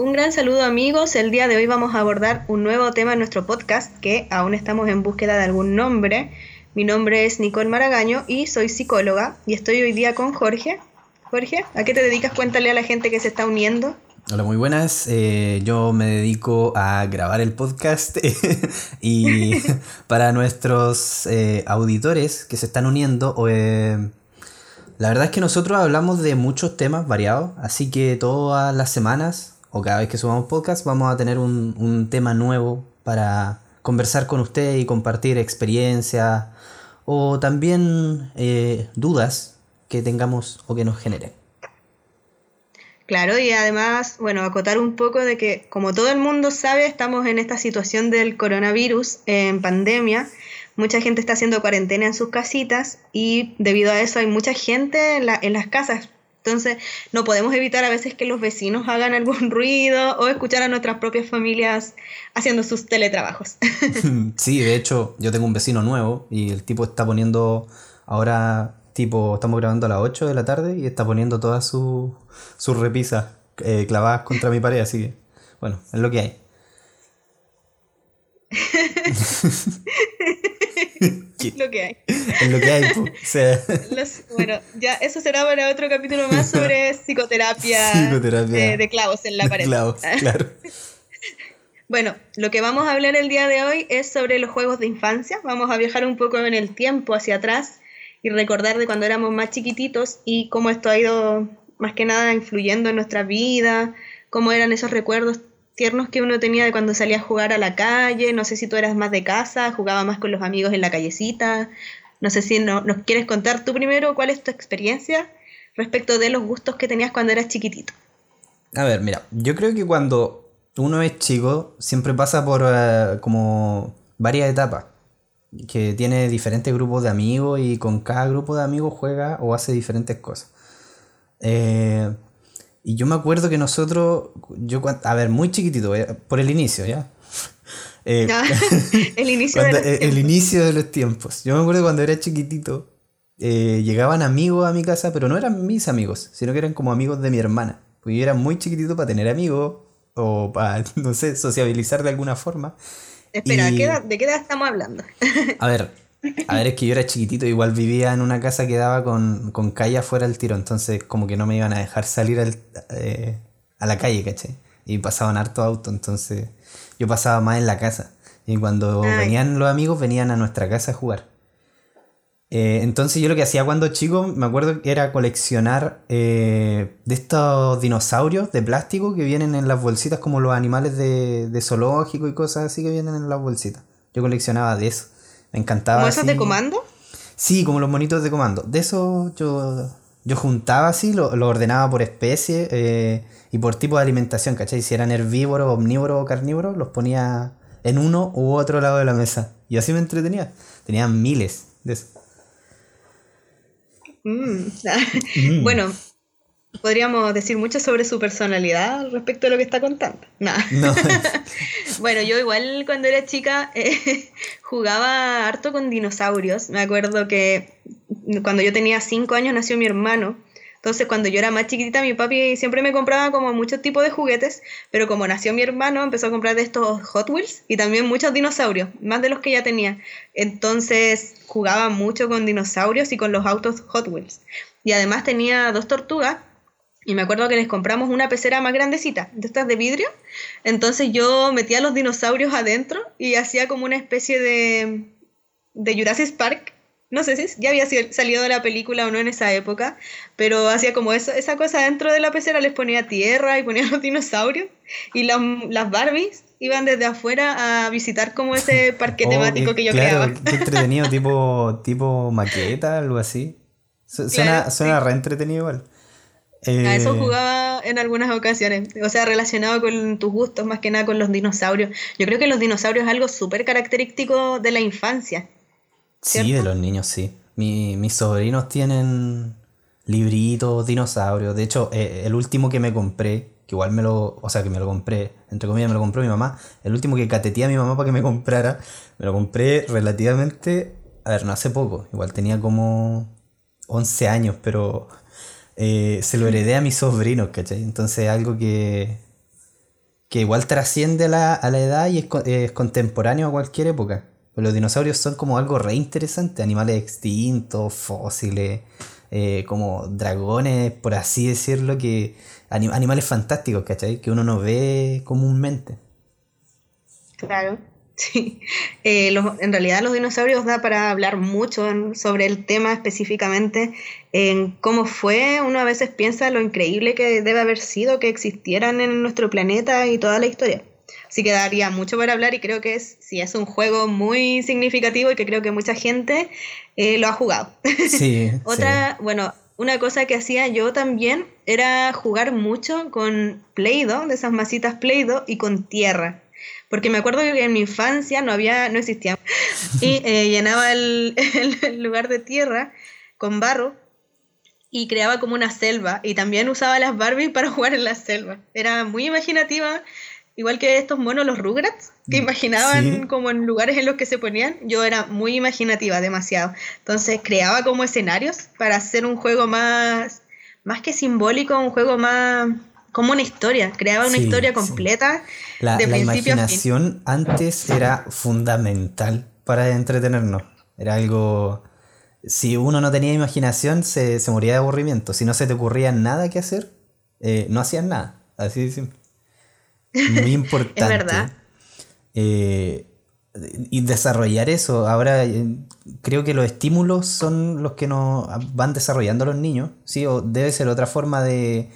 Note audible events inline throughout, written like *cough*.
Un gran saludo amigos, el día de hoy vamos a abordar un nuevo tema en nuestro podcast que aún estamos en búsqueda de algún nombre. Mi nombre es Nicole Maragaño y soy psicóloga y estoy hoy día con Jorge. Jorge, ¿a qué te dedicas? Cuéntale a la gente que se está uniendo. Hola, muy buenas. Eh, yo me dedico a grabar el podcast *laughs* y *laughs* para nuestros eh, auditores que se están uniendo, eh, la verdad es que nosotros hablamos de muchos temas variados, así que todas las semanas o cada vez que subamos podcast vamos a tener un, un tema nuevo para conversar con usted y compartir experiencias o también dudas que tengamos o que nos generen. Claro, y además, bueno, acotar un poco de que, como todo el mundo sabe, estamos en esta situación del coronavirus en pandemia. Mucha gente está haciendo cuarentena en sus casitas y debido a eso hay mucha gente en, en las casas. Entonces, no podemos evitar a veces que los vecinos hagan algún *laughs* ruido o escuchar a nuestras propias familias haciendo sus teletrabajos. *laughs* *laughs* Sí, de hecho, yo tengo un vecino nuevo y el tipo está poniendo ahora Tipo, estamos grabando a las 8 de la tarde y está poniendo todas sus repisas eh, clavadas contra mi pared, así que, bueno, es lo que hay. Lo que hay. Es lo que hay. bueno, ya eso será para otro capítulo más sobre *laughs* psicoterapia, De, clavos en la pared. Clavos, *laughs* claro. Bueno, lo que vamos a hablar el día de hoy es sobre los juegos de infancia. Vamos a viajar un poco en el tiempo hacia atrás y recordar de cuando éramos más chiquititos y cómo esto ha ido más que nada influyendo en nuestra vida, cómo eran esos recuerdos tiernos que uno tenía de cuando salía a jugar a la calle, no sé si tú eras más de casa, jugaba más con los amigos en la callecita, no sé si no, nos quieres contar tú primero cuál es tu experiencia respecto de los gustos que tenías cuando eras chiquitito. A ver, mira, yo creo que cuando uno es chico siempre pasa por eh, como varias etapas que tiene diferentes grupos de amigos y con cada grupo de amigos juega o hace diferentes cosas. Eh, y yo me acuerdo que nosotros, yo, a ver, muy chiquitito, eh, por el inicio, ¿ya? Eh, *laughs* el, inicio de los el inicio de los tiempos. Yo me acuerdo cuando era chiquitito, llegaban amigos a mi casa, pero no eran mis amigos, sino que eran como amigos de mi hermana. Porque yo era muy chiquitito para tener amigos o para, *laughs* no sé, sociabilizar de alguna forma. Espera, ¿de qué edad estamos hablando? a ver, a ver, es que yo era chiquitito, igual vivía en una casa que daba con, calle afuera del tiro, entonces como que no me iban a dejar salir eh, a la calle, ¿caché? Y pasaban harto auto, entonces yo pasaba más en la casa. Y cuando venían los amigos, venían a nuestra casa a jugar. Eh, entonces yo lo que hacía cuando chico, me acuerdo que era coleccionar eh, de estos dinosaurios de plástico que vienen en las bolsitas como los animales de, zoológico y cosas así que vienen en las bolsitas. Yo coleccionaba de eso. Me encantaba. ¿Como esos de comando? Sí, como los monitos de comando. De eso yo, yo juntaba así, lo, ordenaba por especie eh, y por tipo de alimentación, ¿cachai? Si eran herbívoros, omnívoros o carnívoros, los ponía en uno u otro lado de la mesa. Y así me entretenía. Tenía miles de eso. Mm. Mm. *laughs* Bueno, podríamos decir mucho sobre su personalidad respecto a lo que está contando. *laughs* bueno, yo igual cuando era chica eh, *laughs* jugaba harto con dinosaurios. Me acuerdo que cuando yo tenía 5 años nació mi hermano entonces, cuando yo era más chiquitita, mi papi siempre me compraba como muchos tipos de juguetes, pero como nació mi hermano, empezó a comprar de estos Hot Wheels y también muchos dinosaurios, más de los que ya tenía. Entonces, jugaba mucho con dinosaurios y con los autos Hot Wheels. Y además tenía dos tortugas y me acuerdo que les compramos una pecera más grandecita, de estas de vidrio. Entonces yo metía los dinosaurios adentro y hacía como una especie de, de Jurassic Park no sé si ya había salido de la película o no en esa época, pero hacía como eso, esa cosa dentro de la pecera, les ponía tierra y ponía *laughs* los dinosaurios y las Barbies iban desde afuera a visitar como ese *laughs* parque oh, temático que yo creaba. Qué *laughs* entretenido, tipo, tipo maqueta, algo así. Suena, suena re entretenido igual. A eso eh, jugaba en algunas ocasiones, o sea, relacionado con tus gustos, más que nada con los dinosaurios. Yo creo que los dinosaurios es algo súper característico de la infancia. Sí, de los niños, sí. mis sobrinos tienen libritos, dinosaurios. De hecho, eh, el último que me compré, que igual me lo, o sea, que me lo compré, entre comillas me lo compró mi mamá, el último que cateté a mi mamá para que me comprara, me lo compré relativamente, a ver, no hace poco, igual tenía como 11 años, pero eh, se lo heredé a mis sobrinos, ¿cachai? Entonces algo que, que igual trasciende la, a la edad y es, contemporáneo a cualquier época. Los dinosaurios son como algo re interesante, animales extintos, fósiles, eh, como dragones, por así decirlo, que animales fantásticos, ¿cachai? Que uno no ve comúnmente. Claro. *laughs* Sí, eh, en realidad los dinosaurios da para hablar mucho sobre el tema específicamente, en cómo fue, uno a veces piensa lo increíble que debe haber sido que existieran en nuestro planeta y toda la historia. Así que daría mucho para hablar y creo que es, sí, es un juego muy significativo y que creo que mucha gente eh, lo ha jugado. *laughs* Sí. Otra, bueno, una cosa que hacía yo también era jugar mucho con Play-Doh, de esas masitas Play-Doh, y con tierra. Porque me acuerdo que en mi infancia no había, no existía. *laughs* Y eh, llenaba *laughs* el, lugar de tierra con barro y creaba como una selva. Y también usaba las Barbie para *laughs* jugar en la selva. Era muy imaginativa, igual que estos monos, los Rugrats, que mm, imaginaban como en lugares en los que se ponían. Yo era muy imaginativa, demasiado. Entonces creaba como escenarios para hacer un juego más, más que simbólico, un juego más como una historia, creaba una historia completa. La, de la imaginación antes era fundamental para entretenernos. Era algo... Si uno no tenía imaginación, se, moría de aburrimiento. Si no se te ocurría nada que hacer, eh, no hacías nada. Así de simple. Muy *laughs* importante. es verdad. Eh, y desarrollar eso. Ahora eh, creo que los estímulos son los que nos van desarrollando los niños. ¿sí? O debe ser otra forma de,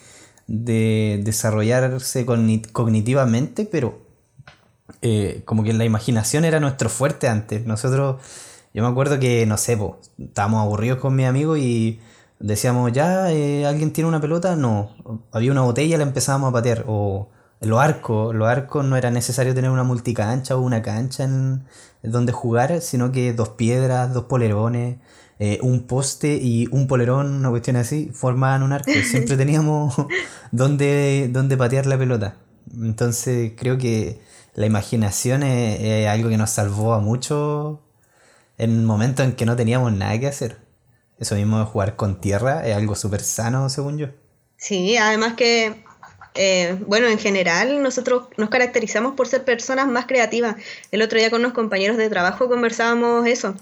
de desarrollarse cognitivamente, pero eh, como que la imaginación era nuestro fuerte antes. Nosotros, yo me acuerdo que, no sé, estábamos aburridos con mi amigo y decíamos, ya, eh, ¿alguien tiene una pelota? No, había una botella, la empezábamos a patear. O los arcos, los arcos no era necesario tener una multicancha o una cancha en donde jugar, sino que dos piedras, dos polerones. Eh, un poste y un polerón, una cuestión así, formaban un arco. *laughs* Siempre teníamos *laughs* donde, donde patear la pelota. Entonces creo que la imaginación es, algo que nos salvó a muchos en momentos en que no teníamos nada que hacer. Eso mismo de jugar con tierra es algo súper sano, según yo. Sí, además que, eh, bueno, en general nosotros nos caracterizamos por ser personas más creativas. El otro día con unos compañeros de trabajo conversábamos eso,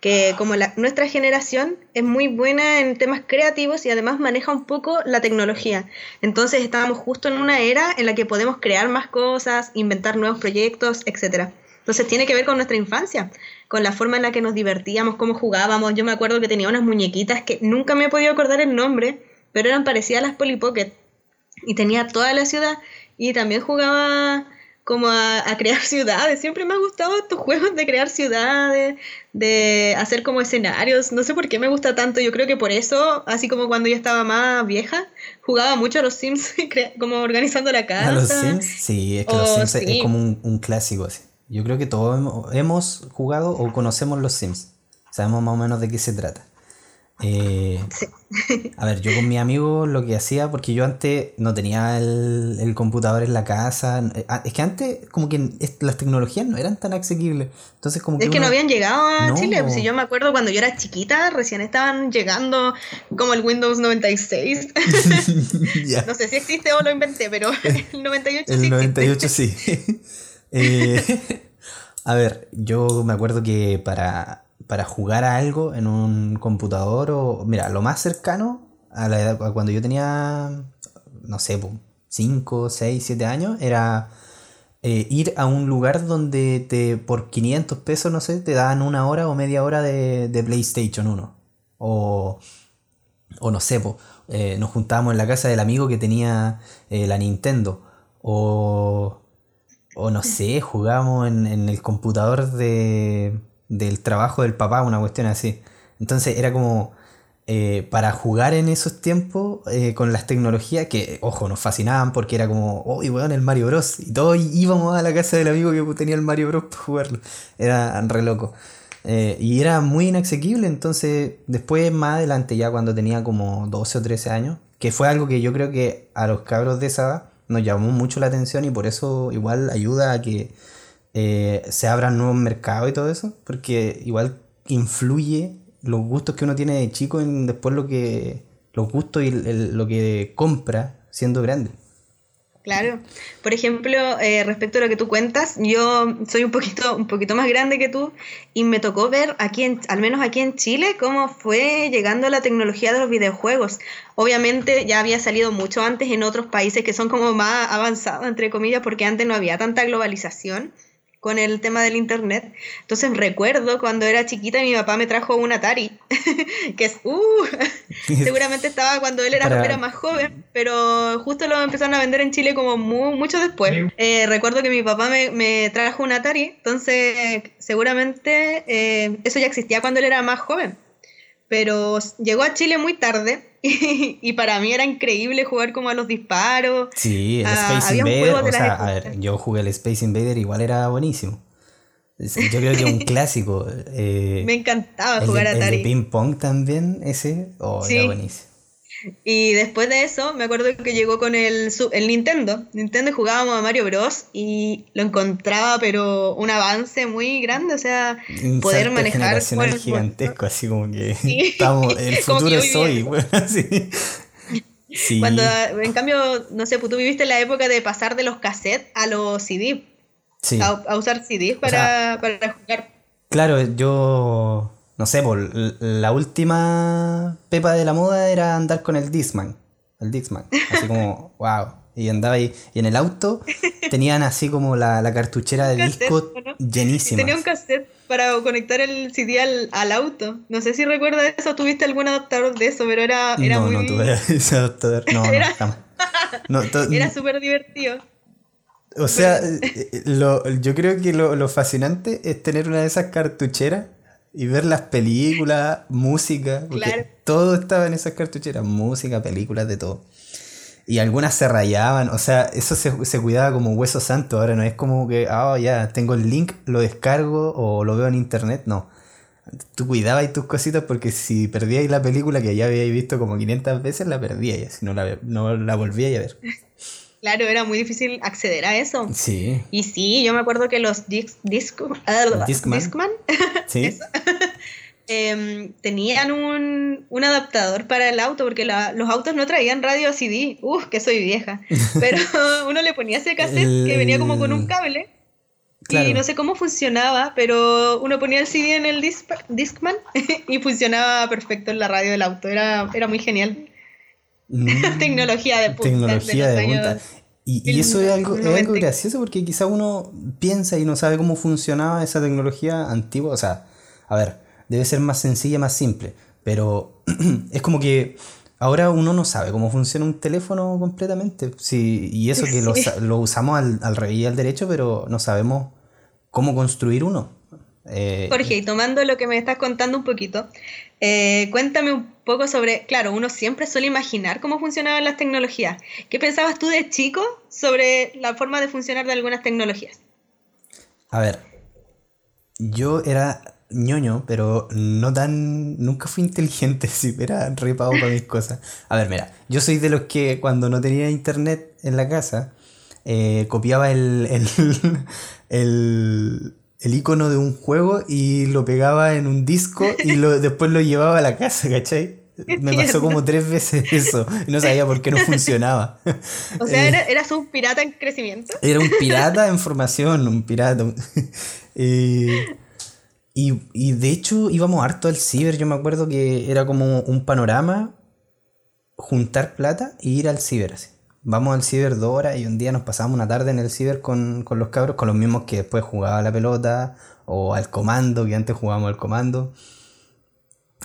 que como nuestra generación es muy buena en temas creativos y además maneja un poco la tecnología. Entonces estábamos justo en una era en la que podemos crear más cosas, inventar nuevos proyectos, etc. Entonces tiene que ver con nuestra infancia, con la forma en la que nos divertíamos, cómo jugábamos. Yo me acuerdo que tenía unas muñequitas que nunca me he podido acordar el nombre, pero eran parecidas a las Polly Pocket. Y tenía toda la ciudad y también jugaba como a, crear *laughs* ciudades. Siempre me ha gustado estos juegos de crear ciudades, de hacer como escenarios. No sé por qué me gusta tanto. Yo creo que por eso, así como cuando yo estaba más vieja, jugaba mucho a los Sims, *laughs* como organizando la casa. ¿A los Sims? Sí, es que los Sims es como un, clásico. Así. Yo creo que todos hemos jugado o conocemos los Sims. Sabemos más o menos de qué se trata. Eh, a ver, yo con mi amigo lo que hacía, porque yo antes no tenía el, computador en la casa. Ah, es que antes, como que las tecnologías no eran tan asequibles. Entonces, como que. Es que no habían llegado a Chile. Si yo me acuerdo cuando yo era chiquita, recién estaban llegando como el Windows 96. *laughs* No sé si existe o lo inventé, pero *laughs* el 98 el sí. El 98 sí. *laughs* Eh, *laughs* a ver, yo me acuerdo que para para jugar a algo en un computador o... Mira, lo más cercano a la edad, cuando yo tenía, no sé, 5, 6, 7 años, era eh, ir a un lugar donde te por 500 pesos, no sé, te daban una hora o media hora de, PlayStation 1. O, o no sé, eh, nos juntábamos en la casa del amigo que tenía la Nintendo. O, o no sé, jugábamos en el computador de del trabajo del papá, una cuestión así. Entonces era como eh, para jugar en esos tiempos eh, con las tecnologías que, ojo, nos fascinaban porque era como, oh, y el Mario Bros. Y todos íbamos a la casa del amigo que tenía el Mario Bros. para jugarlo. Era re loco. Eh, y era muy inasequible, entonces después más adelante, ya cuando tenía como 12 o 13 años, que fue algo que yo creo que a los cabros de esa edad nos llamó mucho la atención y por eso igual ayuda a que eh, se abran nuevos mercados y todo eso, porque igual influye los gustos que uno tiene de chico en después lo que los gustos y lo que compra siendo grande. Claro. Por ejemplo, eh, respecto a lo que tú cuentas, yo soy un poquito, un poquito más grande que tú y me tocó ver aquí, en, al menos aquí en Chile, cómo fue llegando la tecnología de los videojuegos. Obviamente ya había salido mucho antes en otros países que son como más avanzados, entre comillas, porque antes no había tanta globalización con el tema del internet. Entonces recuerdo cuando era chiquita mi papá me trajo un Atari, *laughs* que es, uh, *laughs* seguramente estaba cuando él era, era, más joven, pero justo lo empezaron a vender en Chile como mucho después. Eh, recuerdo que mi papá me, me, trajo un Atari, entonces seguramente eh, eso ya existía cuando él era más joven pero llegó a Chile muy tarde *laughs* y, para mí era increíble jugar como a los disparos. Sí, el Space Invader, o sea, a ver, yo jugué el Space Invader, igual era buenísimo. Yo creo que un *laughs* clásico. Eh, Me encantaba jugar a Atari. El de ping pong también, ese, oh, era buenísimo. Y después de eso, me acuerdo que llegó con el, el Nintendo. Nintendo jugábamos a Mario Bros. y lo encontraba, pero un avance muy grande. O sea, poder manejar. Un gigantesco, así como que *laughs* estamos, el *laughs* futuro es hoy, bueno, *laughs* sí. Cuando, en cambio, no sé, pues tú viviste la época de pasar de los cassettes a los CD. Sí. A, usar CDs para, para jugar. Claro, yo no sé, por la última pepa de la moda era andar con el Discman. El Discman. Así como, *laughs* wow. Y andaba ahí. Y en el auto tenían así como la, cartuchera de disco llenísima. Tenía un cassette para conectar el CD al, auto. No sé si recuerdas eso, tuviste algún adaptador de eso, pero era, era no, muy... No, tuve *laughs* ese adaptador. No, era... *laughs* no, era súper divertido. O sea, eh, lo, yo creo que lo, lo fascinante es tener una de esas cartucheras y ver las películas, música, porque todo estaba en esas cartucheras, música, películas, de todo. Y algunas se rayaban, o sea, eso se, cuidaba como hueso santo, ahora no es como que, ah, ya, tengo el link, lo descargo o lo veo en internet, no. Tú cuidabas tus cositas porque si perdíais la película que ya habíais visto como 500 veces, la perdíais, si no la, no la volvíais a ver. Claro, era muy difícil acceder a eso. Sí. Y sí, yo me acuerdo que los disc, uh, Discman, *laughs* *laughs* em, tenían un, adaptador para el auto, porque los autos no traían radio CD. Uf, que soy vieja. *laughs* Pero uno le ponía ese cassette que venía como con un cable. Y no sé cómo funcionaba, pero uno ponía el CD en el Discman y funcionaba perfecto en la radio del auto. Era, era muy genial. Mm. *laughs* tecnología de punta. Tecnología de, punta. Y, eso es algo, es algo gracioso porque quizá uno piensa y no sabe cómo funcionaba esa tecnología antigua. O sea, a ver, debe ser más sencilla, más simple. Pero *clears throat* es como que ahora uno no sabe cómo funciona un teléfono completamente. Sí, y eso que *laughs* lo, usamos al, al revés y al derecho, pero no sabemos cómo construir uno. Eh, Jorge, y tomando lo que me estás contando un poquito, eh, cuéntame un poco sobre, claro, uno siempre suele imaginar cómo funcionaban las tecnologías. ¿Qué pensabas tú de chico sobre la forma de funcionar de algunas tecnologías? A ver, yo era ñoño, pero no tan. Nunca fui inteligente, *laughs* si era repado para mis cosas. A ver, mira, yo soy de los que cuando no tenía internet en la casa, eh, copiaba el, el *laughs* el icono de un juego y lo pegaba en un disco y lo, *laughs* después lo llevaba a la casa, ¿cachai? Me pasó como tres veces eso. Y no sabía por qué no funcionaba. *laughs* O sea, ¿era, ¿eras un pirata en crecimiento? Era un pirata en *laughs* formación, un pirata. y, y, de hecho íbamos harto al ciber. Yo me acuerdo que era como un panorama, juntar plata y ir al ciber así vamos al ciber dos horas y un día nos pasamos una tarde en el ciber con, los cabros, con los mismos que después jugaba la pelota, o al comando, que antes jugábamos al comando.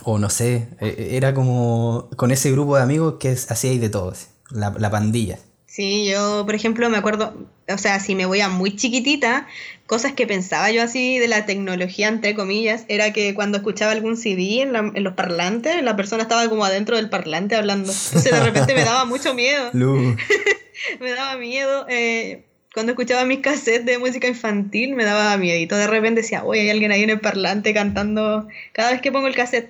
O no sé, e, e, era como con ese grupo de amigos que hacíais de todo, la, la pandilla. Sí, yo, por ejemplo, me acuerdo, o sea, si me voy a muy chiquitita, cosas que pensaba yo así de la tecnología, entre comillas, era que cuando escuchaba algún CD en, los parlantes, la persona estaba como adentro del parlante hablando. Entonces de repente me daba mucho miedo. *laughs* *laughs* me daba miedo. Eh, cuando escuchaba mis cassettes de música infantil, me daba miedito. De repente decía, oye, hay alguien ahí en el parlante cantando cada vez que pongo el cassette.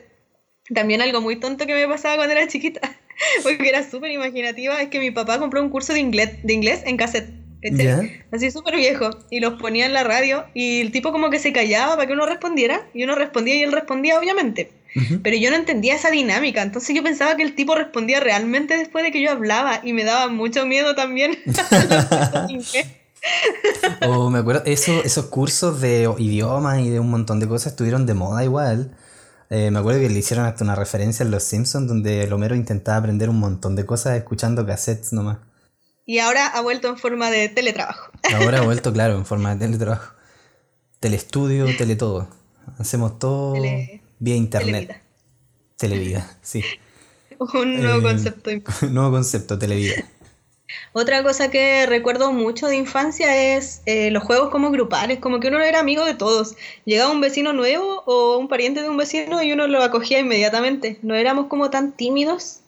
También algo muy tonto que me pasaba cuando era chiquita *laughs* porque era súper imaginativa, es que mi papá compró un curso de inglés, de inglés en cassette. Así súper viejo. Y los ponía en la radio y el tipo como que se callaba para que uno respondiera y uno respondía y él respondía obviamente. pero yo no entendía esa dinámica, entonces yo pensaba que el tipo respondía realmente después de que yo hablaba y me daba mucho miedo también. *laughs* o me acuerdo, eso, esos cursos de idiomas y de un montón de cosas estuvieron de moda igual. Eh, me acuerdo que le hicieron hasta una referencia en Los Simpsons donde el Homero intentaba aprender un montón de cosas escuchando cassettes nomás. Y ahora ha vuelto en forma de teletrabajo. Ahora ha *laughs* vuelto, claro, en forma de teletrabajo. Telestudio, teletodo. Hacemos todo vía internet. Televida. Televida, sí. *laughs* Un nuevo eh, concepto. *laughs* nuevo concepto, televida. Otra cosa que recuerdo mucho de infancia es eh, los juegos como grupales, como que uno era amigo de todos. Llegaba un vecino nuevo o un pariente de un vecino y uno lo acogía inmediatamente. No éramos como tan tímidos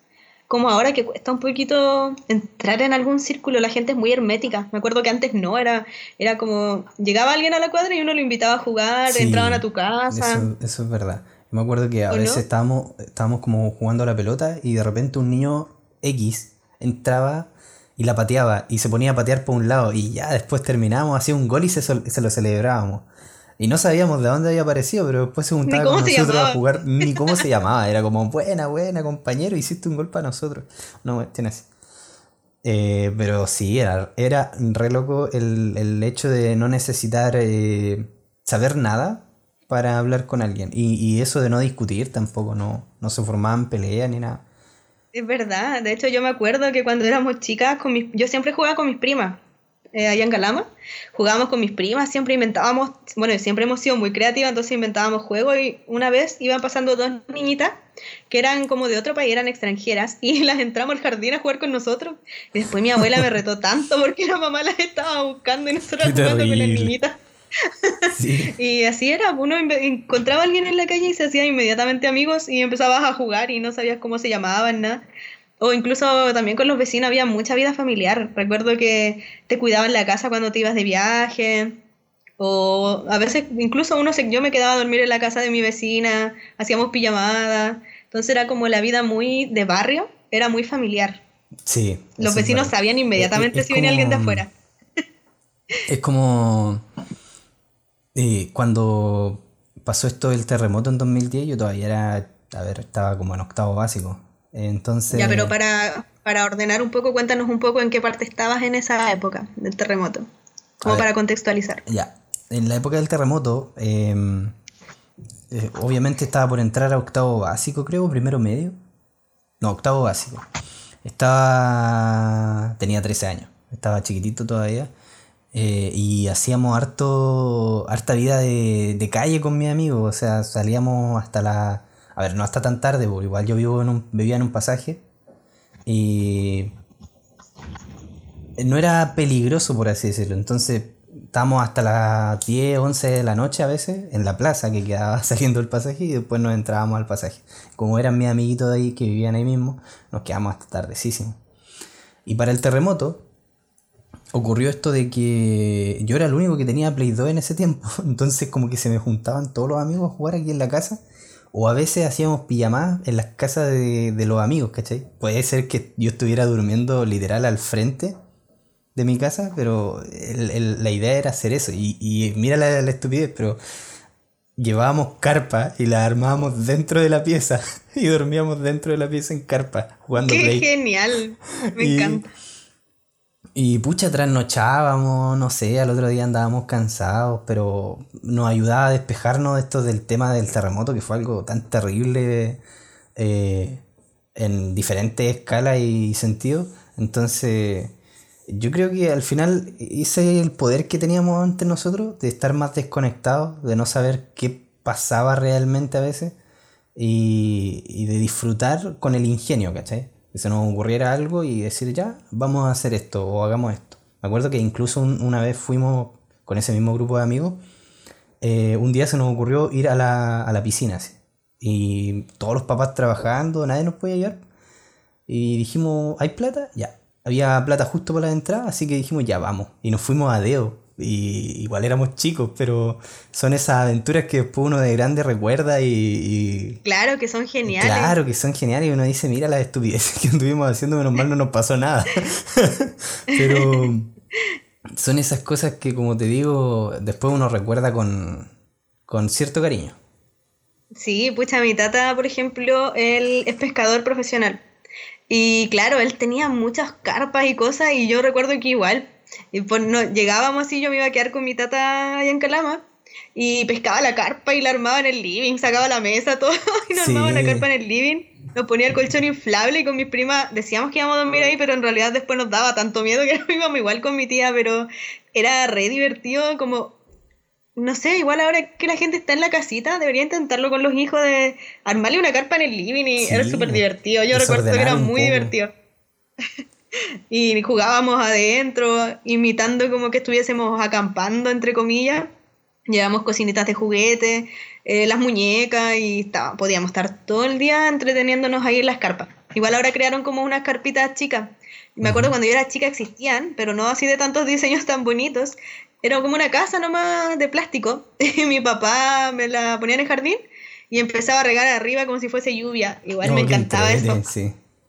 como ahora que cuesta un poquito entrar en algún círculo, la gente es muy hermética. Me acuerdo que antes no, era, era como, llegaba alguien a la cuadra y uno lo invitaba a jugar, entraban a tu casa. Eso, es verdad. Me acuerdo que a veces estábamos, estábamos como jugando a la pelota y de repente un niño X entraba y la pateaba y se ponía a patear por un lado y ya después terminábamos, hacía un gol y se, se lo celebrábamos. Y no sabíamos de dónde había aparecido, pero después se juntaba con nosotros a jugar, ni *laughs* cómo se llamaba. Era como, buena, buena, compañero, hiciste un gol para nosotros. No, tienes. Eh, pero sí, era, era re loco el, hecho de no necesitar eh, saber nada para hablar con alguien. Y, eso de no discutir tampoco, no, no se formaban peleas ni nada. Es verdad, de hecho yo me acuerdo que cuando éramos chicas, con mis, yo siempre jugaba con mis primas eh, allá en Calama. Jugábamos con mis primas, siempre inventábamos, bueno, siempre hemos sido muy creativas, entonces inventábamos juegos y una vez iban pasando dos niñitas que eran como de otro país, eran extranjeras, y *laughs* las entramos al jardín a jugar con nosotros. Y después mi abuela me retó tanto porque la mamá las estaba buscando y nosotros jugando con las niñitas. *laughs* y así era, uno encontraba a alguien en la calle y se hacía inmediatamente amigos y empezabas a jugar y no sabías cómo se llamaban, nada. O incluso también con los vecinos había mucha vida familiar. Recuerdo que te cuidaban la casa cuando te ibas de viaje. O a veces incluso uno se, yo me quedaba a dormir en la casa de mi vecina, hacíamos pijamadas. Entonces era como la vida muy de barrio, era muy familiar. Sí. Los vecinos sabían inmediatamente si venía alguien de afuera. *laughs* Es como eh, cuando pasó esto del terremoto en 2010, yo todavía era, a ver, estaba como en octavo básico. Entonces... Ya, pero para, ordenar un poco, cuéntanos un poco en qué parte estabas en esa época del terremoto, como para contextualizar. Ya, en la época del terremoto, em, eh, obviamente estaba por entrar a octavo básico, creo, primero medio. No, octavo básico. Estaba... tenía 13 años, estaba chiquitito todavía. Eh, y hacíamos harto, harta vida de, de calle con mi amigo, o sea, salíamos hasta la a ver, no hasta tan tarde, porque igual yo vivo en un, vivía en un pasaje y no era peligroso, por así decirlo. Entonces estábamos hasta las 10, 11 de la noche a veces en la plaza que quedaba *laughs* saliendo el pasaje y después nos entrábamos al pasaje. Como eran mis amiguitos de ahí que vivían ahí mismo, nos quedamos hasta tardecísimo. Y para el terremoto ocurrió esto de que yo era el único que tenía Play 2 en ese tiempo. *laughs* Entonces como que se me juntaban todos los amigos a jugar aquí en la casa o a veces hacíamos pijamadas en las casas de, los amigos, ¿cachai? Puede ser que yo estuviera durmiendo literal al frente de mi casa, pero la idea era hacer eso. Y, mira la, estupidez, pero llevábamos carpa y la armábamos dentro de la pieza *laughs* y dormíamos dentro de la pieza en carpa jugando ¡Qué genial! Me encanta. Y pucha, trasnochábamos, no sé, al otro día andábamos cansados, pero nos ayudaba a despejarnos de esto del tema del terremoto, que fue algo tan terrible eh, en diferentes escalas y sentidos. Entonces, yo creo que al final ese es el poder que teníamos ante nosotros, de estar más desconectados, de no saber qué pasaba realmente a veces, y, y de disfrutar con el ingenio, ¿cachai? Que se nos ocurriera algo y decir ya, vamos a hacer esto o hagamos esto. Me acuerdo que incluso una vez fuimos con ese mismo grupo de amigos, eh, un día se nos ocurrió ir a la, a la piscina y todos los papás trabajando, nadie nos podía ayudar y dijimos, ¿hay plata? Ya. Había plata justo para la entrada, así que dijimos, ya vamos. Y nos fuimos a Deo y igual éramos chicos, pero son esas aventuras que después uno de grande recuerda y, Claro, que son geniales. Claro, que son geniales y uno dice, mira las estupideces que estuvimos haciendo, menos mal no nos pasó nada. *laughs* pero son esas cosas que, como te digo, después uno recuerda con, con cierto cariño. Sí, pucha, mi tata, por ejemplo, él es pescador profesional. Y claro, él tenía muchas carpas y cosas y yo recuerdo que igual, y pues no, llegábamos y yo me iba a quedar con mi tata allá en Calama y pescaba la carpa y la armaba en el living, sacaba la mesa, *laughs* todo y nos armaba la carpa en el living. Nos ponía el colchón inflable y con mis primas decíamos que íbamos a dormir ahí, pero en realidad después nos daba tanto miedo que *laughs* no íbamos igual con mi tía, pero era re divertido como no sé, igual ahora que la gente está en la casita, debería intentarlo con los hijos de armarle una carpa en el living y era súper divertido. Yo recuerdo que era muy divertido. *laughs* y jugábamos adentro, imitando como que estuviésemos acampando, entre comillas. Llevamos cocinitas de juguete, eh, las muñecas y estaba, podíamos estar todo el día entreteniéndonos ahí en las carpas. Igual ahora crearon como unas carpitas chicas. Me acuerdo cuando yo era chica existían, pero no así de tantos diseños tan bonitos. Era como una casa nomás de plástico. *laughs* Y mi papá me la ponía en el jardín y empezaba a regar arriba como si fuese lluvia. Igual me encantaba eso.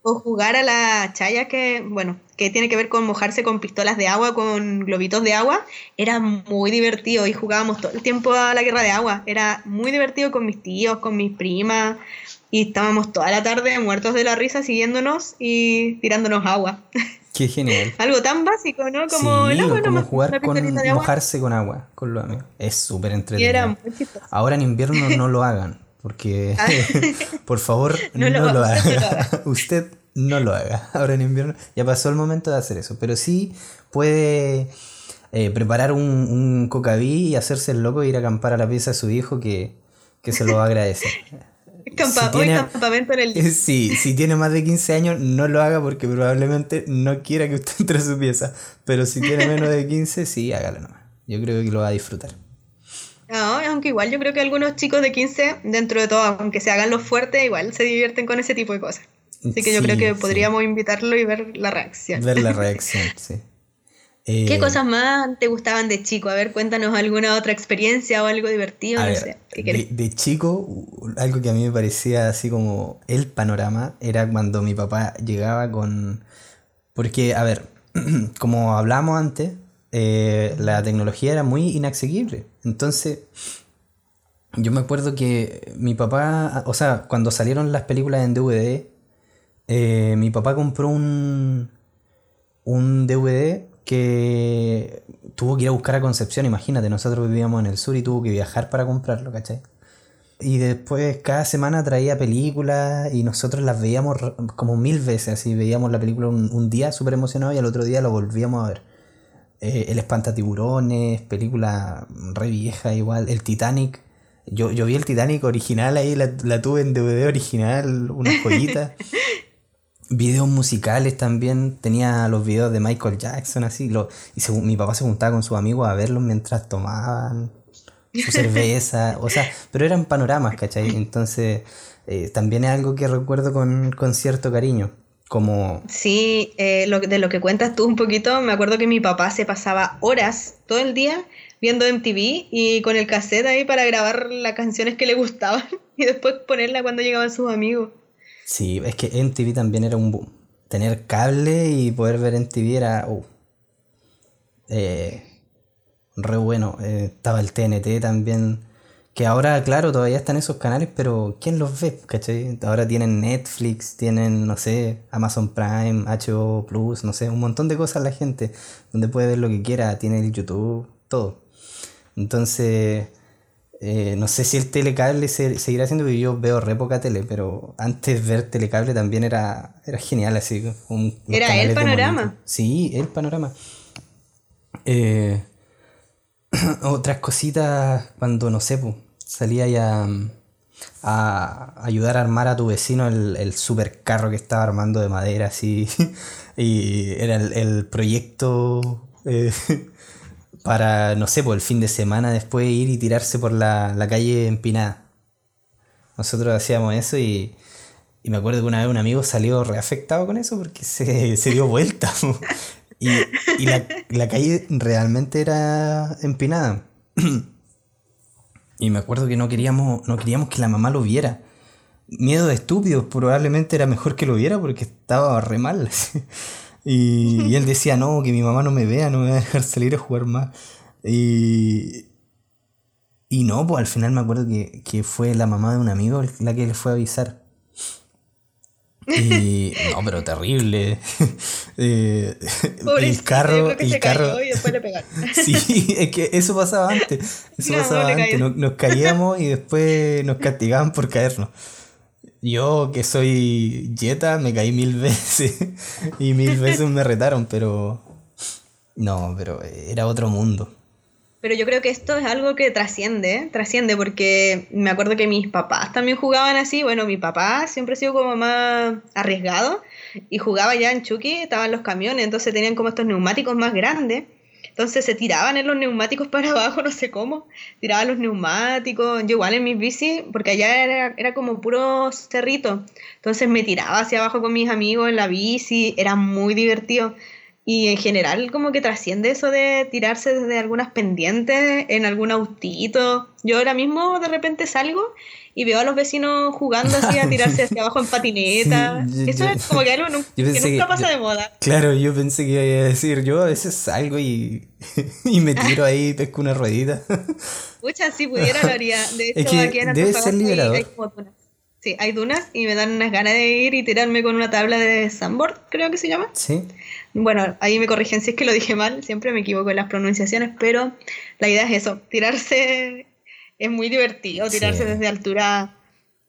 O jugar a la chaya que, bueno, que tiene que ver con mojarse con pistolas de agua, con globitos de agua. Era muy divertido y jugábamos todo el tiempo a la guerra de agua. Era muy divertido con mis tíos, con mis primas. Y estábamos toda la tarde muertos de la risa siguiéndonos y tirándonos agua. *laughs* Qué genial. Algo tan básico, ¿no? Como, sí, como jugar con mojarse con agua con los amigos. Es súper entretenido. Ahora en invierno no lo hagan, porque ah. *laughs* por favor *laughs* no, lo, haga. *laughs* Usted no lo haga. Ahora en invierno ya pasó el momento de hacer eso, pero sí puede eh, preparar un, un cocaví y hacerse el loco e ir a acampar a la pieza de su hijo que, que se lo va a agradecer. campamento en el Sí, si tiene más de 15 años, no lo haga porque probablemente no quiera que usted entre a su pieza. Pero si tiene menos de 15, sí, hágalo nomás. Yo creo que lo va a disfrutar. No, aunque igual yo creo que algunos chicos de 15, dentro de todo, aunque se hagan los fuertes, igual se divierten con ese tipo de cosas. Así que yo creo que podríamos invitarlo y ver la reacción. Ver la *laughs* reacción, sí. ¿Qué eh, cosas más te gustaban de chico? A ver, cuéntanos alguna otra experiencia o algo divertido, no sé. de, chico, algo que a mí me parecía así como el panorama era cuando mi papá llegaba con... Porque, a ver, *clears throat* como hablamos antes, eh, la tecnología era muy inaccesible. Entonces, yo me acuerdo que mi papá, o sea, cuando salieron las películas en DVD, eh, mi papá compró un, un DVD que tuvo que ir a buscar a Concepción, imagínate, nosotros vivíamos en el sur y tuvo que viajar para comprarlo, ¿cachai? Y después cada semana traía películas y nosotros las veíamos como mil veces, así veíamos la película un, día súper emocionado y al otro día lo volvíamos a ver. Eh, el Espantatiburones, película re vieja igual, el Titanic. Yo, yo vi el Titanic original ahí, la, la tuve en DVD original, una joyita. *laughs* videos musicales también. Tenía los videos de Michael Jackson, así. Lo, y mi papá se juntaba con sus amigos a verlos mientras tomaban su *laughs* cerveza. o sea, pero eran panoramas, ¿cachai? *laughs* Entonces, eh, también es algo que recuerdo con, cierto cariño. Como... Sí, eh, lo, de lo que cuentas tú un poquito, me acuerdo que mi papá se pasaba horas todo el día viendo MTV y con el cassette ahí para grabar las canciones que le gustaban *laughs* y después ponerla cuando llegaban sus amigos. Sí, es que MTV también era un boom. Tener cable y poder ver MTV era. Uh, eh, re bueno. Eh, estaba el TNT también. Que ahora, claro, todavía están esos canales, pero ¿quién los ve? ¿Cachai? Ahora tienen Netflix, tienen, no sé, Amazon Prime, HBO Plus, no sé, un montón de cosas la gente, donde puede ver lo que quiera, tiene el YouTube, todo. Entonces, eh, no sé si el telecable se, seguirá haciendo, porque yo veo re poca tele, pero antes ver telecable también era, era genial, así. era el panorama. Sí, el panorama. Eh, *clears throat* otras cositas, cuando no sé, salía ya a ayudar a armar a tu vecino el, el super carro que estaba armando de madera, así. *laughs* y era el, proyecto. Eh, *laughs* para, no sé, por el fin de semana después ir y tirarse por la, calle empinada. Nosotros hacíamos eso y, y, me acuerdo que una vez un amigo salió reafectado con eso porque se, *laughs* dio vuelta. Y, y la, la, calle realmente era empinada. *clears throat* y me acuerdo que no queríamos, no queríamos que la mamá lo viera. Miedo de estúpidos, probablemente era mejor que lo viera porque estaba re mal. *laughs* Y, él decía, no, que mi mamá no me vea, no me va a dejar salir a jugar más. Y, Y no, pues al final me acuerdo que, que fue la mamá de un amigo la que le fue a avisar. Y no, pero terrible. *laughs* Eh, el carro, el carro. y después le pegaron. *laughs* sí, es que eso pasaba antes. Eso No, pasaba antes. Nos, nos caíamos y después nos *laughs* castigaban por caernos. Yo, que soy yeta, me caí mil veces. y mil veces me retaron, pero. No, pero era otro mundo. Pero yo creo que esto es algo que trasciende, trasciende, porque me acuerdo que mis papás también jugaban así. Bueno, mi papá siempre ha sido como más arriesgado y jugaba ya en Chucky, estaban los camiones, entonces tenían como estos neumáticos más grandes. Entonces se tiraban en los neumáticos *laughs* para abajo, no sé cómo. Tiraban los neumáticos. Yo igual en mis bicis, porque allá era, era como puro cerrito. Entonces me tiraba hacia abajo con mis amigos en la bici. Era muy divertido. Y en general como que trasciende eso de tirarse desde algunas pendientes en algún autito. Yo ahora mismo de repente salgo y veo a los vecinos jugando así a *laughs* tirarse hacia abajo en patineta. Sí, eso yo- es como que algo *laughs* que nunca que- pasa yo- de moda. Claro, yo pensé que iba a decir, yo a veces salgo y, *laughs* y me tiro ahí y pesco una ruedita. Pucha, si pudiera lo haría. De hecho, Es que aquí en Antofagasta hay- liberador. hay como dunas. Sí, hay dunas y me dan unas ganas de ir y tirarme con una tabla de sandboard, creo que se llama. Sí. Bueno, ahí me corrigen si es que lo dije mal, siempre me equivoco en las pronunciaciones, pero la idea es eso, tirarse es muy divertido, tirarse Sí. desde altura,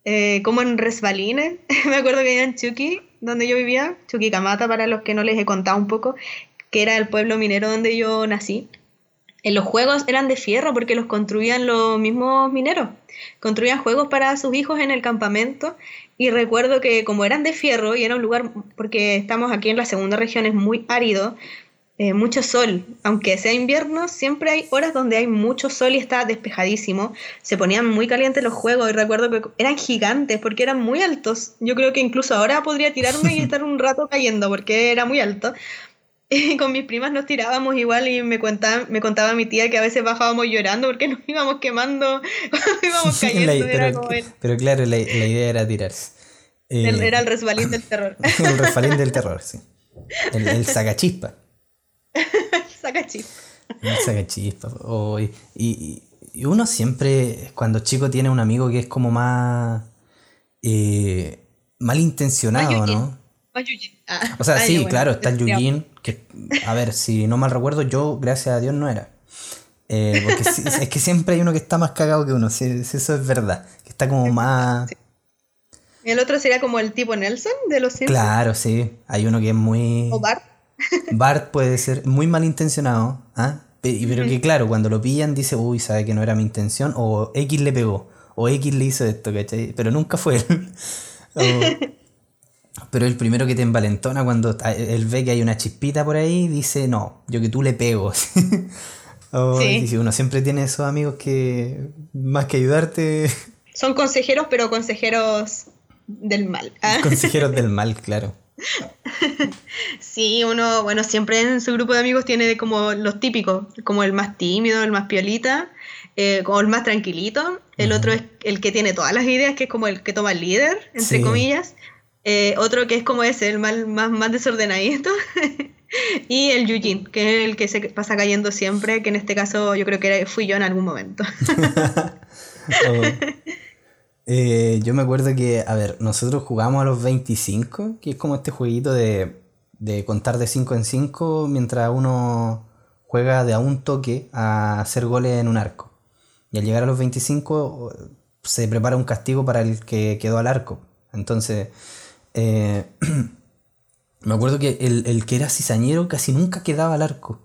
eh, como en resbalines. *laughs* me acuerdo que en Chucky, donde yo vivía, Chuquicamata, para los que no les he contado un poco, que era el pueblo minero donde yo nací. En los juegos eran de fierro porque los construían los mismos mineros. Construían juegos para sus hijos en el campamento y recuerdo que como eran de fierro y era un lugar, porque estamos aquí en la segunda región, es muy árido, eh, mucho sol. Aunque sea invierno, siempre hay horas donde hay mucho sol y está despejadísimo. Se ponían muy calientes los juegos y recuerdo que eran gigantes porque eran muy altos. Yo creo que incluso ahora podría tirarme y *laughs* estar un rato cayendo porque era muy alto. *laughs* Con mis primas nos tirábamos igual y me contaba, me contaba mi tía que a veces bajábamos llorando porque nos íbamos quemando *laughs* cuando íbamos La- cayendo. era, pero, como el, pero claro, la, la idea era tirarse. Eh, el- era el resbalín del terror. *laughs* el refalín del terror, sí. El, el sacachispa. Saca chispa. El sacachispa. oh, y, y- y uno siempre, cuando chico, tiene un amigo que es como más eh, malintencionado, Más ¿no? Más. Ah, O sea, ah, sí, bueno, claro, está el. Yujin, que, a ver, si no mal recuerdo, yo, gracias a Dios, no era. Eh, porque sí- es que siempre hay uno que está más cagado que uno, si, si eso es verdad, que está como más... El otro sería como el tipo Nelson de los Simpsons. Claro, sí, hay uno que es muy... O Bart. Bart puede ser muy malintencionado, ¿ah? Y- pero que claro, cuando lo pillan dice, uy, sabe que no era mi intención, o X le pegó, o X le hizo esto, ¿cachai? Pero nunca fue él. *laughs* O- pero el primero que te envalentona cuando él ve que hay una chispita por ahí, dice, no, yo que tú le pego. *laughs* O- Sí. y si uno siempre tiene esos amigos que más que ayudarte, *laughs* Son consejeros, pero consejeros del mal. *laughs* Consejeros del mal, claro. Sí, uno, bueno, siempre en su grupo de amigos tiene como los típicos, como el más tímido, el más piolita, eh, como el más tranquilito. El otro es el que tiene todas las ideas, que es como el que toma el líder, entre Sí. comillas. Eh, otro que es como ese, el mal- más, más desordenadito. *laughs* y el Yujin, que es el que se pasa cayendo siempre, que en este caso yo creo que fui yo en algún momento. *laughs* Eh, yo me acuerdo que, a ver, nosotros jugamos a los 25, que es como este jueguito de, de contar de 5 en 5 mientras uno juega de a un toque a hacer goles en un arco. Y al llegar a los 25 se prepara un castigo para el que quedó al arco. Entonces, eh, *clears throat* me acuerdo que el, el que era cizañero casi nunca quedaba al arco.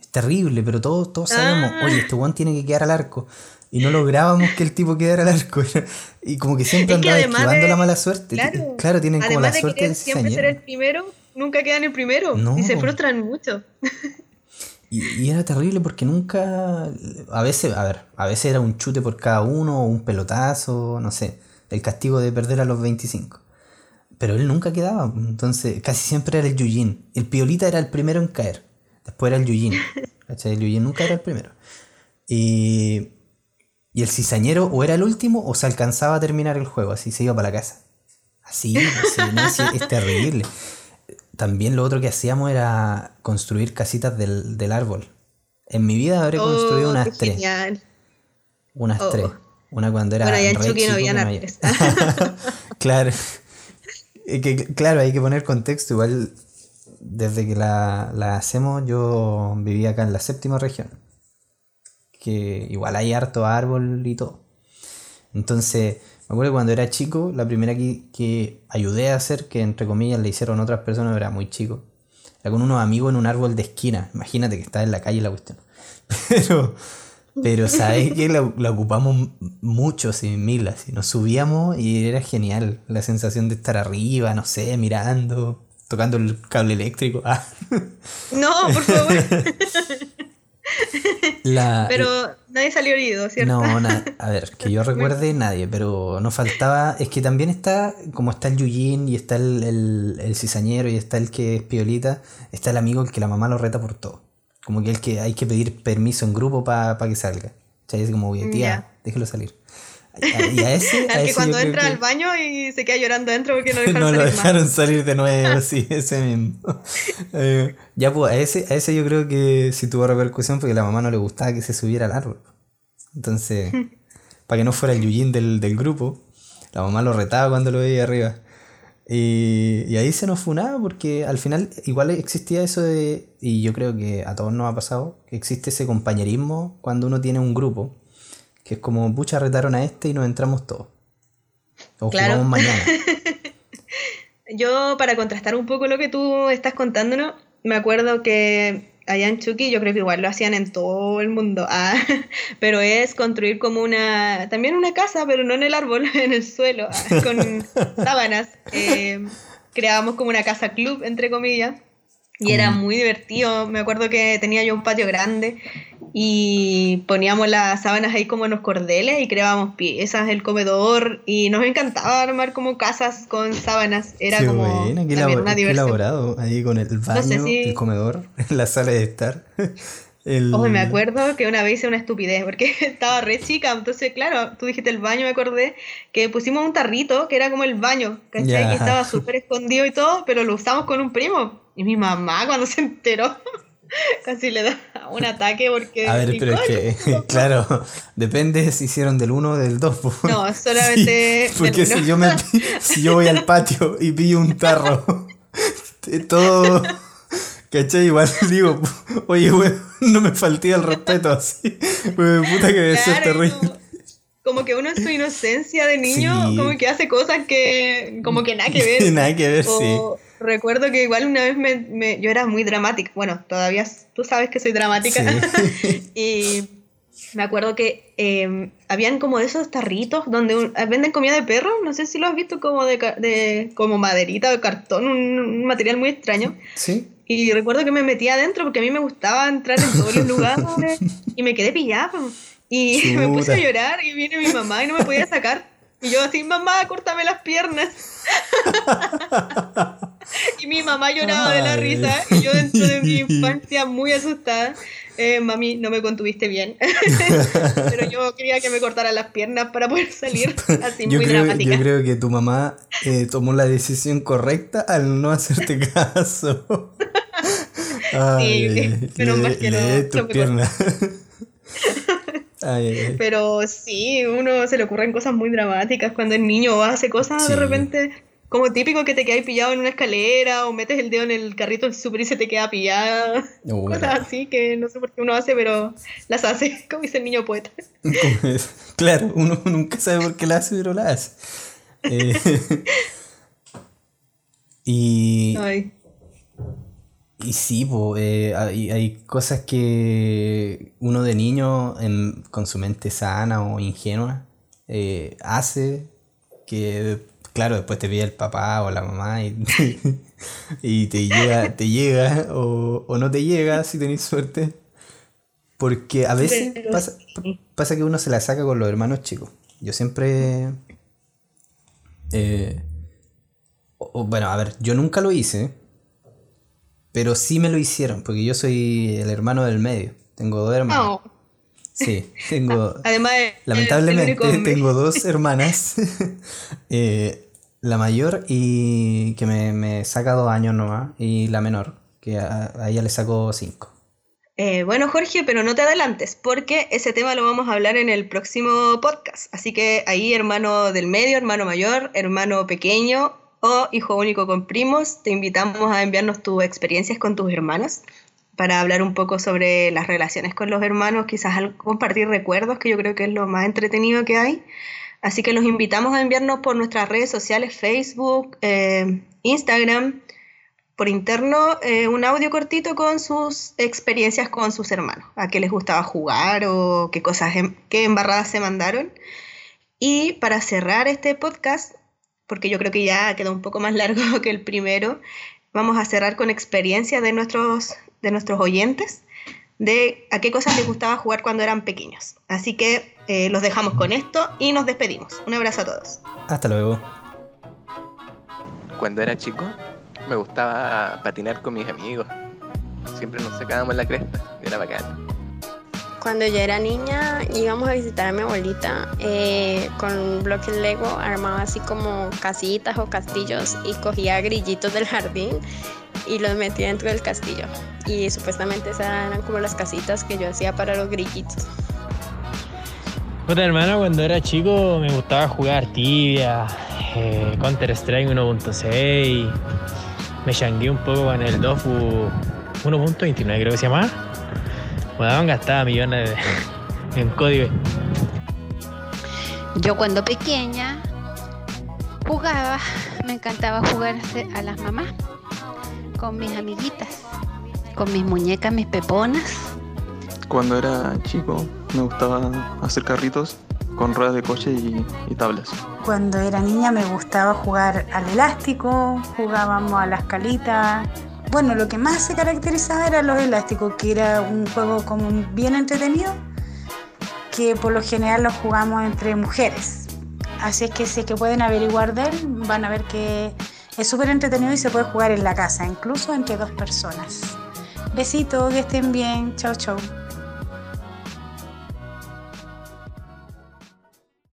Es terrible, pero todos, todos sabíamos, Ah. oye, este weón tiene que quedar al arco. Y no lográbamos que el tipo quedara al arco. *laughs* Y como que siempre Es que andaba esquivando de- la mala suerte. Claro, tienen como la de suerte del siempre ser el primero, nunca quedan el primero. No. Y se frustran mucho. Y, y era terrible porque nunca. A veces, a ver, a veces era un chute por cada uno, o un pelotazo, no sé. El castigo de perder a los 25. Pero él nunca quedaba. Entonces, casi siempre era el Yujin. El Piolita era el primero en caer. Después era el Yujin. *laughs* El Yujin nunca era el primero. Y, y el cizañero o era el último o se alcanzaba a terminar el juego. Así se iba para la casa. Así, así, no, sí, *laughs* es terrible. También lo otro que hacíamos era construir casitas del, del árbol. En mi vida habré construido Oh, unas qué tres. genial. Unas Oh. tres. Una cuando era. Bueno, en re Chucky no árboles. *laughs* claro. Es que, claro, hay que poner contexto. Igual, desde que la, la hacemos, yo vivía acá en la séptima región. Que igual hay harto árbol y todo. Entonces, me acuerdo que cuando era chico, la primera que, que ayudé a hacer, que entre comillas le hicieron otras personas, era muy chico. Era con unos amigos en un árbol de esquina. Imagínate que está en la calle la cuestión. *laughs* Pero, pero ¿sabes que la, la ocupamos mucho, así, mil, así. Nos subíamos y era genial. La sensación de estar arriba, no sé, mirando, tocando el cable eléctrico. Ah. No, por favor. La, Pero nadie salió herido, ¿cierto? No, na- a ver, que yo recuerde nadie, pero no faltaba, es que también está, como está el Yujin y está el, el, el cizañero y está el que es piolita, está el amigo el que la mamá lo reta por todo. Como que el que hay que pedir permiso en grupo para que salga. ¿Cachai? Es como, oye, tía, Ya. déjelo salir. Y a ese, *laughs* Al que ese cuando entra que- al baño y se queda llorando adentro porque *laughs* no dejaron no lo salir más. dejaron salir de nuevo, sí, ese mismo. *laughs* Eh, ya, pues, a ese, a ese yo creo que sí tuvo repercusión porque a la mamá no le gustaba que se subiera al árbol. Entonces, para que no fuera el Yujin del, del grupo, la mamá lo retaba cuando lo veía arriba. Y, y ahí se nos funaba porque al final igual existía eso de, y yo creo que a todos nos ha pasado, que existe ese compañerismo cuando uno tiene un grupo, que es como, pucha, retaron a este y nos entramos todos. O Claro. jugamos mañana. *laughs* Yo, para contrastar un poco lo que tú estás contándonos, me acuerdo que allá en Chucky, yo creo que igual lo hacían en todo el mundo, ah, *laughs* pero es construir como una, también una casa, pero no en el árbol, *laughs* en el suelo, ah, con *laughs* sábanas. Eh, creábamos como una casa club, entre comillas, y era muy divertido. Me acuerdo que tenía yo un patio grande y poníamos las sábanas ahí como en los cordeles y creábamos piezas, el comedor y nos encantaba armar como casas con sábanas. Era Qué como buena, qué, también una qué elaborado. Ahí con el baño, sé si- el comedor, *laughs* la sala de estar. El... Ojo, me acuerdo que una vez hice una estupidez porque *laughs* estaba re chica, entonces claro, tú dijiste el baño, me acordé que pusimos un tarrito que era como el baño, ¿cachai? Que estaba súper escondido y todo, pero lo usamos con un primo. Y mi mamá cuando *laughs* se enteró *laughs* casi le da un ataque porque... A ver, ¿y pero es que, *laughs* claro, depende si hicieron del 1 o del 2. No, *laughs* solamente porque del si yo, me, si yo voy al patio y pillo un tarro, todo. ¿Cachai? Igual digo, oye, weón, no me falté el respeto así. Weón, puta que debe ser Claro, y terrible. Como, que uno en su *laughs* inocencia de niño, Sí. como que hace cosas que como que nada que *laughs* ver. Nada que ver, sí. O recuerdo que igual una vez me, me- yo era muy dramática. Bueno, todavía tú sabes que soy dramática. *laughs* y me acuerdo que eh, habían como de esos tarritos donde un- eh, venden comida de perro. No sé si lo has visto como de, de como maderita o cartón, un, un material muy extraño. ¿Sí? Y recuerdo que me metí adentro porque a mí me gustaba entrar en todos los lugares y me quedé pillada. Y *laughs* me puse a llorar y viene mi mamá y no me podía sacar. Y yo así, mamá, córtame las piernas. *laughs* y mi mamá lloraba de la risa y yo dentro de mi *laughs* infancia muy asustada. eh, mami, no me contuviste bien. Pero yo quería que me cortaran las piernas para poder salir así Yo muy creo, dramática. yo creo que tu mamá eh, tomó la decisión correcta al no hacerte caso. Ay, Sí, menos mal que no- tus piernas. Ay, ay, ay. Pero sí, uno se le ocurren cosas muy dramáticas cuando es niño hace cosas Sí. de repente, como típico que te quedas pillado en una escalera o metes el dedo en el carrito del súper y se te queda pillado. Uh, cosas así que no sé por qué uno hace, pero las hace, *laughs* como dice el niño poeta. Claro, uno nunca sabe por qué la hace, pero la hace. Eh, *laughs* y, Ay, y sí, po, eh, hay, hay cosas que uno de niño, en- con su mente sana o ingenua, eh, hace que, claro, después te pide el papá o la mamá y, *laughs* y te llega, te llega o, o no te llega si tenés suerte. Porque a veces pasa, pasa que uno se la saca con los hermanos chicos. Yo siempre... eh, o, bueno, a ver, yo nunca lo hice, pero sí me lo hicieron, porque yo soy el hermano del medio. Tengo dos hermanos. no. Sí, tengo... *laughs* Además, el Lamentablemente tengo dos hermanas. *laughs* Eh, la mayor y que me, me saca dos años nomás. Y la menor, que a, a ella le saco cinco. Eh, bueno, Jorge, pero no te adelantes, porque ese tema lo vamos a hablar en el próximo podcast. Así que ahí, hermano del medio, hermano mayor, hermano pequeño o hijo único con primos, te invitamos a enviarnos tus experiencias con tus hermanos para hablar un poco sobre las relaciones con los hermanos, quizás compartir recuerdos, que yo creo que es lo más entretenido que hay. Así que los invitamos a enviarnos por nuestras redes sociales, Facebook, eh, Instagram, por interno eh, un audio cortito con sus experiencias con sus hermanos, a qué les gustaba jugar o qué cosas, em, qué embarradas se mandaron. Y para cerrar este podcast, porque yo creo que ya quedó un poco más largo *laughs* que el primero, vamos a cerrar con experiencias de nuestros, de nuestros oyentes de a qué cosas les gustaba jugar cuando eran pequeños. Así que eh, los dejamos con esto y nos despedimos. Un abrazo a todos. Hasta luego. Cuando era chico, me gustaba patinar con mis amigos. Siempre nos sacábamos la cresta, era bacán. Cuando yo era niña íbamos a visitar a mi abuelita eh, con bloques Lego, armaba así como casitas o castillos y cogía grillitos del jardín y los metía dentro del castillo. Y supuestamente esas eran como las casitas que yo hacía para los grillitos. Puta hermano, cuando era chico me gustaba jugar tibia, eh, Counter Strike 1.6 me changué un poco con el Dofu 1.29 creo que se llama. Me daban gastada millones *laughs* en código. Yo cuando pequeña jugaba, me encantaba jugar a las mamás con mis amiguitas, con mis muñecas, mis peponas. Cuando era chico me gustaba hacer carritos con ruedas de coche y, tablas. Cuando era niña me gustaba jugar al elástico, jugábamos a las calitas. Bueno, lo que más se caracterizaba era los elásticos, que era un juego como bien entretenido, que por lo general lo jugamos entre mujeres. Así es que si que pueden averiguar de él, van a ver que es súper entretenido y se puede jugar en la casa, incluso entre dos personas. Besitos, que estén bien. Chau, chau.